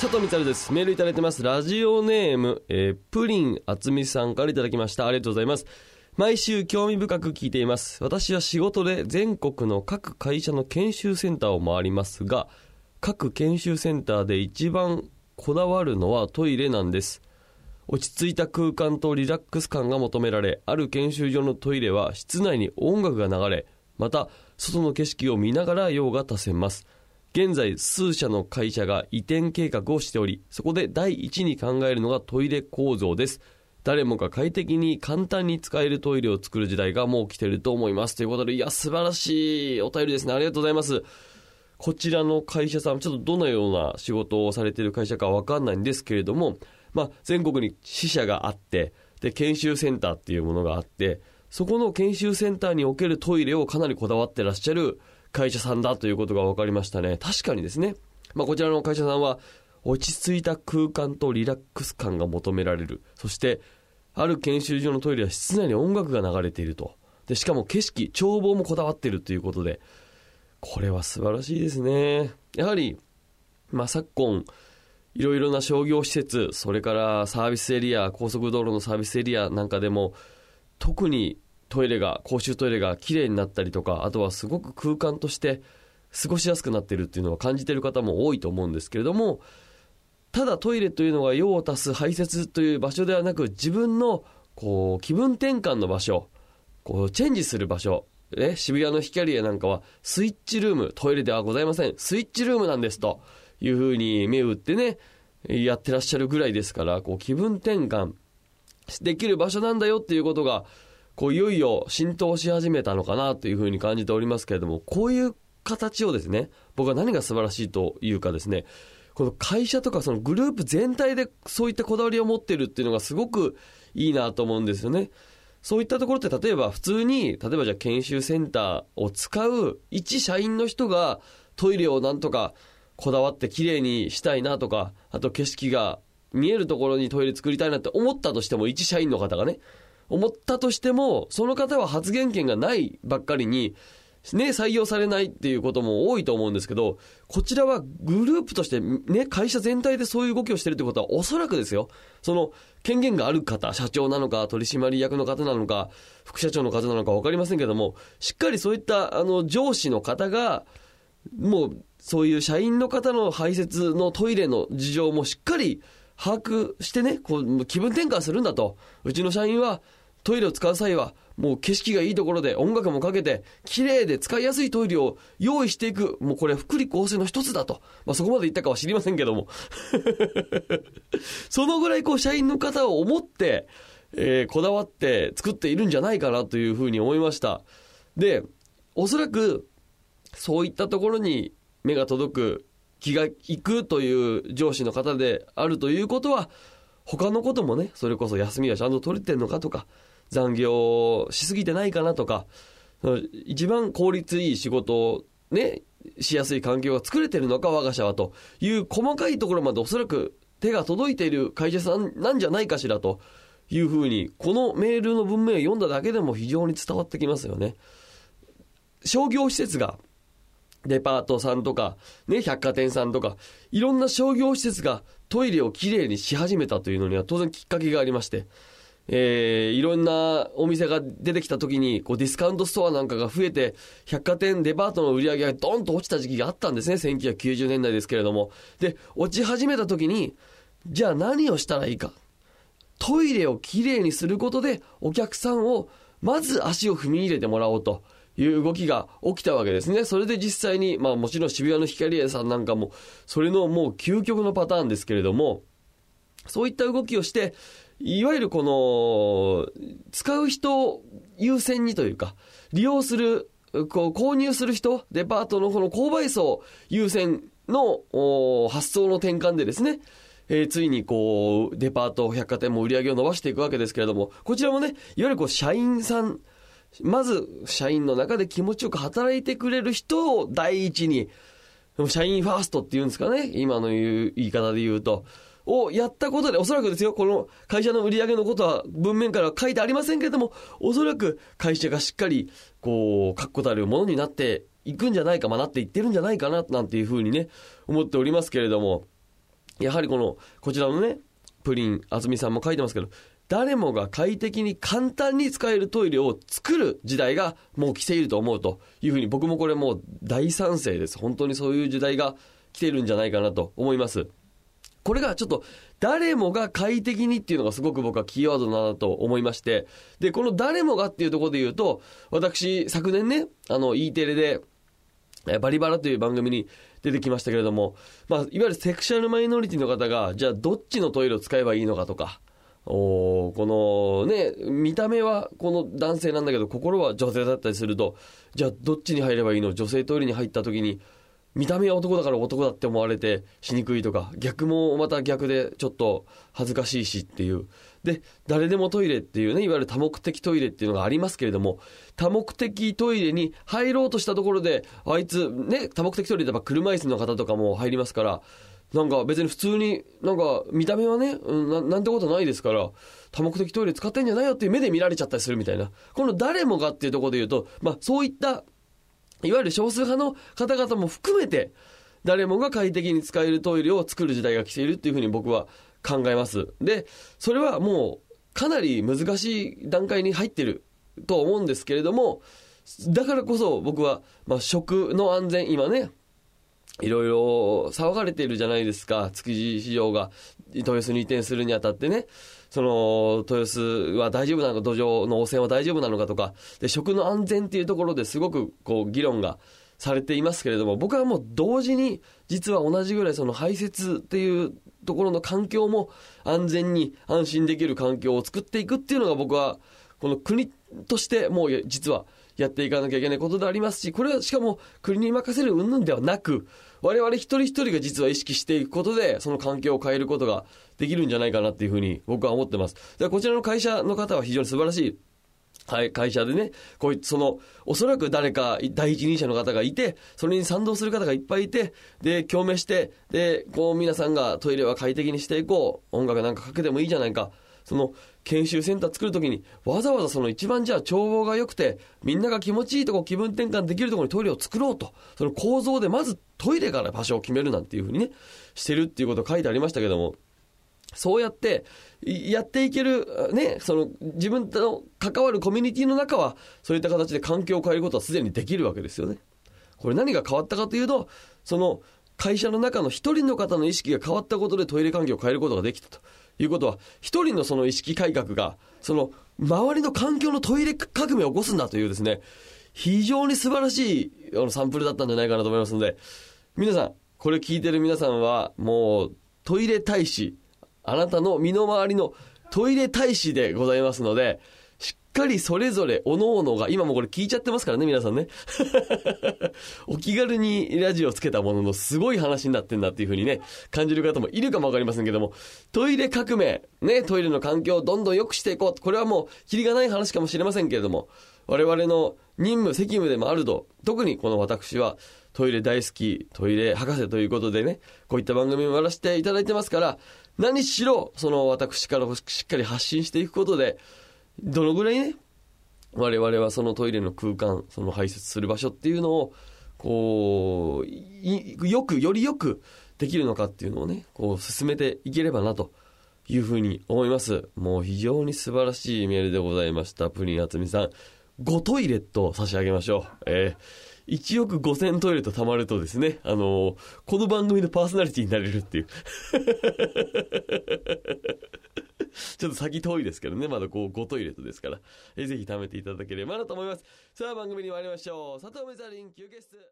佐藤光です。メールいただいてます。ラジオネーム、えー、プリンあつみさんからいただきました。ありがとうございます。毎週興味深く聞いています。私は仕事で全国の各会社の研修センターを回りますが、各研修センターで一番こだわるのはトイレなんです。落ち着いた空間とリラックス感が求められ、ある研修所のトイレは室内に音楽が流れ、また外の景色を見ながら用が足せます。現在数社の会社が移転計画をしておりそこで第一に考えるのがトイレ構造です。誰もが快適に簡単に使えるトイレを作る時代がもう来てると思います。ということでいや素晴らしいお便りですね。ありがとうございます。こちらの会社さんちょっとどのような仕事をされている会社かわかんないんですけれどもまあ全国に支社があってで研修センターっていうものがあってそこの研修センターにおけるトイレをかなりこだわってらっしゃる会社さんだということが分かりましたね。確かにですね、まあ、こちらの会社さんは、落ち着いた空間とリラックス感が求められる。そして、ある研修所のトイレは室内に音楽が流れていると。で、しかも景色、眺望もこだわっているということで、これは素晴らしいですね。やはり、まあ、昨今、いろいろな商業施設、それからサービスエリア、高速道路のサービスエリアなんかでも、特にトイレが、公衆トイレが綺麗になったりとか、あとはすごく空間として過ごしやすくなっているっていうのは感じている方も多いと思うんですけれども、ただトイレというのが用を足す排泄という場所ではなく、自分のこう気分転換の場所、こうチェンジする場所、え渋谷のヒキャリエなんかはスイッチルーム、トイレではございません。スイッチルームなんですというふうに目を打ってね、やってらっしゃるぐらいですから、こう気分転換できる場所なんだよっていうことが、こういよいよ浸透し始めたのかなというふうに感じておりますけれども、こういう形をですね、僕は何が素晴らしいというかですね、この会社とかそのグループ全体でそういったこだわりを持っているっていうのがすごくいいなと思うんですよね。そういったところって例えば普通に、例えばじゃあ研修センターを使う一社員の人がトイレをなんとかこだわって綺麗にしたいなとか、あと景色が見えるところにトイレ作りたいなって思ったとしても一社員の方がね、思ったとしても、その方は発言権がないばっかりに、ね、採用されないっていうことも多いと思うんですけど、こちらはグループとしてね、会社全体でそういう動きをしてるってことはおそらくですよ、その権限がある方、社長なのか取締役の方なのか、副社長の方なのか分かりませんけども、しっかりそういったあの上司の方が、もうそういう社員の方の排泄のトイレの事情もしっかり把握してね、こう気分転換するんだと。うちの社員はトイレを使う際は、もう景色がいいところで音楽もかけて、綺麗で使いやすいトイレを用意していく。もうこれ福利厚生の一つだと。まあそこまで言ったかは知りませんけども。そのぐらいこう社員の方を思って、えー、こだわって作っているんじゃないかなというふうに思いました。で、おそらく、そういったところに目が届く気がいくという上司の方であるということは、他のこともね、それこそ休みはちゃんと取れてんのかとか、残業しすぎてないかなとか、一番効率いい仕事をね、しやすい環境が作れてるのか、我が社はと。いう細かいところまでおそらく手が届いている会社さんなんじゃないかしらと。いうふうに、このメールの文面を読んだだけでも非常に伝わってきますよね。商業施設がデパートさんとか、ね、百貨店さんとか、いろんな商業施設がトイレをきれいにし始めたというのには当然きっかけがありまして、えー、いろんなお店が出てきた時に、こうディスカウントストアなんかが増えて、百貨店、デパートの売り上げがドンと落ちた時期があったんですね、1990年代ですけれども。で、落ち始めた時に、じゃあ何をしたらいいか。トイレをきれいにすることで、お客さんを、まず足を踏み入れてもらおうと。いう動きが起きたわけですね。それで実際に、まあもちろん渋谷の光栄さんなんかも、それのもう究極のパターンですけれども、そういった動きをして、いわゆるこの、使う人優先にというか、利用する、こう購入する人、デパートのこの購買層優先の発想の転換でですね、えー、ついにこう、デパート、百貨店も売り上げを伸ばしていくわけですけれども、こちらもね、いわゆるこう、社員さん、まず、社員の中で気持ちよく働いてくれる人を第一に、社員ファーストっていうんですかね、今の言い方で言うと、をやったことで、おそらくですよ、この会社の売り上げのことは文面からは書いてありませんけれども、おそらく会社がしっかり、こう、確固たるものになっていくんじゃないか、まあ、なっていってるんじゃないかな、なんていうふうにね、思っておりますけれども、やはりこの、こちらのね、プリン、あずみさんも書いてますけど、誰もが快適に簡単に使えるトイレを作る時代がもう来ていると思うというふうに僕もこれもう大賛成です。本当にそういう時代が来てるんじゃないかなと思います。これがちょっと誰もが快適にっていうのがすごく僕はキーワードだなと思いまして、で、この誰もがっていうところで言うと、私、昨年ね、あの、E テレで、バリバラという番組に出てきましたけれども、まあ、いわゆるセクシャルマイノリティの方が、じゃあどっちのトイレを使えばいいのかとか、おこのね、見た目はこの男性なんだけど、心は女性だったりすると、じゃあどっちに入ればいいの？女性トイレに入った時に、見た目は男だから男だって思われてしにくいとか、逆もまた逆でちょっと恥ずかしいしっていう。で、誰でもトイレっていうね、いわゆる多目的トイレっていうのがありますけれども、多目的トイレに入ろうとしたところで、あいつ、ね、多目的トイレって車椅子の方とかも入りますから、なんか別に普通に、なんか見た目はね、ななんてことないですから、多目的トイレ使ってんじゃないよっていう目で見られちゃったりするみたいな。この誰もがっていうところで言うと、まあそういったいわゆる少数派の方々も含めて、誰もが快適に使えるトイレを作る時代が来ているっていうふうに僕は考えます。で、それはもうかなり難しい段階に入ってると思うんですけれども、だからこそ僕は、まあ、食の安全、今ね、いろいろ騒がれているじゃないですか、築地市場が。豊洲に移転するにあたってね。その、豊洲は大丈夫なのか、土壌の汚染は大丈夫なのかとか、で、食の安全っていうところですごく、こう、議論がされていますけれども、僕はもう同時に、実は同じぐらいその排泄っていうところの環境も安全に安心できる環境を作っていくっていうのが僕は、この国としてもう実はやっていかなきゃいけないことでありますし、これはしかも国に任せる云々ではなく、我々一人一人が実は意識していくことで、その環境を変えることができるんじゃないかなっていうふうに僕は思ってます。でこちらの会社の方は非常に素晴らしいはい、会社でね、こういその、おそらく誰か第一人者の方がいて、それに賛同する方がいっぱいいて、で、共鳴して、で、こう皆さんがトイレは快適にしていこう、音楽なんかかけてもいいじゃないか、その、研修センター作るときに、わざわざその一番じゃあ眺望が良くて、みんなが気持ちいいとこ、気分転換できるところにトイレを作ろうと、その構造でまずトイレから場所を決めるなんていうふうにね、してるっていうこと書いてありましたけども、そうやって、やっていける、ね、その、自分と関わるコミュニティの中は、そういった形で環境を変えることはすでにできるわけですよね。これ何が変わったかというと、その、会社の中の一人の方の意識が変わったことでトイレ環境を変えることができたと。いうことは、一人のその意識改革が、その、周りの環境のトイレ革命を起こすんだというですね、非常に素晴らしいあのサンプルだったんじゃないかなと思いますので、皆さん、これ聞いてる皆さんは、もう、トイレ大使、あなたの身の回りのトイレ大使でございますので、かりそれぞれ、おのおのが、今もこれ聞いちゃってますからね、皆さんね。お気軽にラジオつけたものの、すごい話になってんだっていう風にね、感じる方もいるかもわかりませんけども、トイレ革命、ね、トイレの環境をどんどん良くしていこう。これはもう、キリがない話かもしれませんけれども、我々の任務、責務でもあると、特にこの私は、トイレ大好き、トイレ博士ということでね、こういった番組をやらせていただいてますから、何しろ、その私からしっかり発信していくことで、どのぐらいね、我々はそのトイレの空間、その排泄する場所っていうのを、こう、よく、よりよくできるのかっていうのをね、こう進めていければなというふうに思います。もう非常に素晴らしいメールでございました。プリンあつみさん。5トイレットを差し上げましょう。えー、1億5000トイレと貯まるとですね、あのー、この番組のパーソナリティになれるっていう。ちょっと先遠いですけどね、まだこう5トイレとですから、えー、ぜひ貯めていただければなと思います。さあ番組に参りましょう。佐藤メザリン休憩室。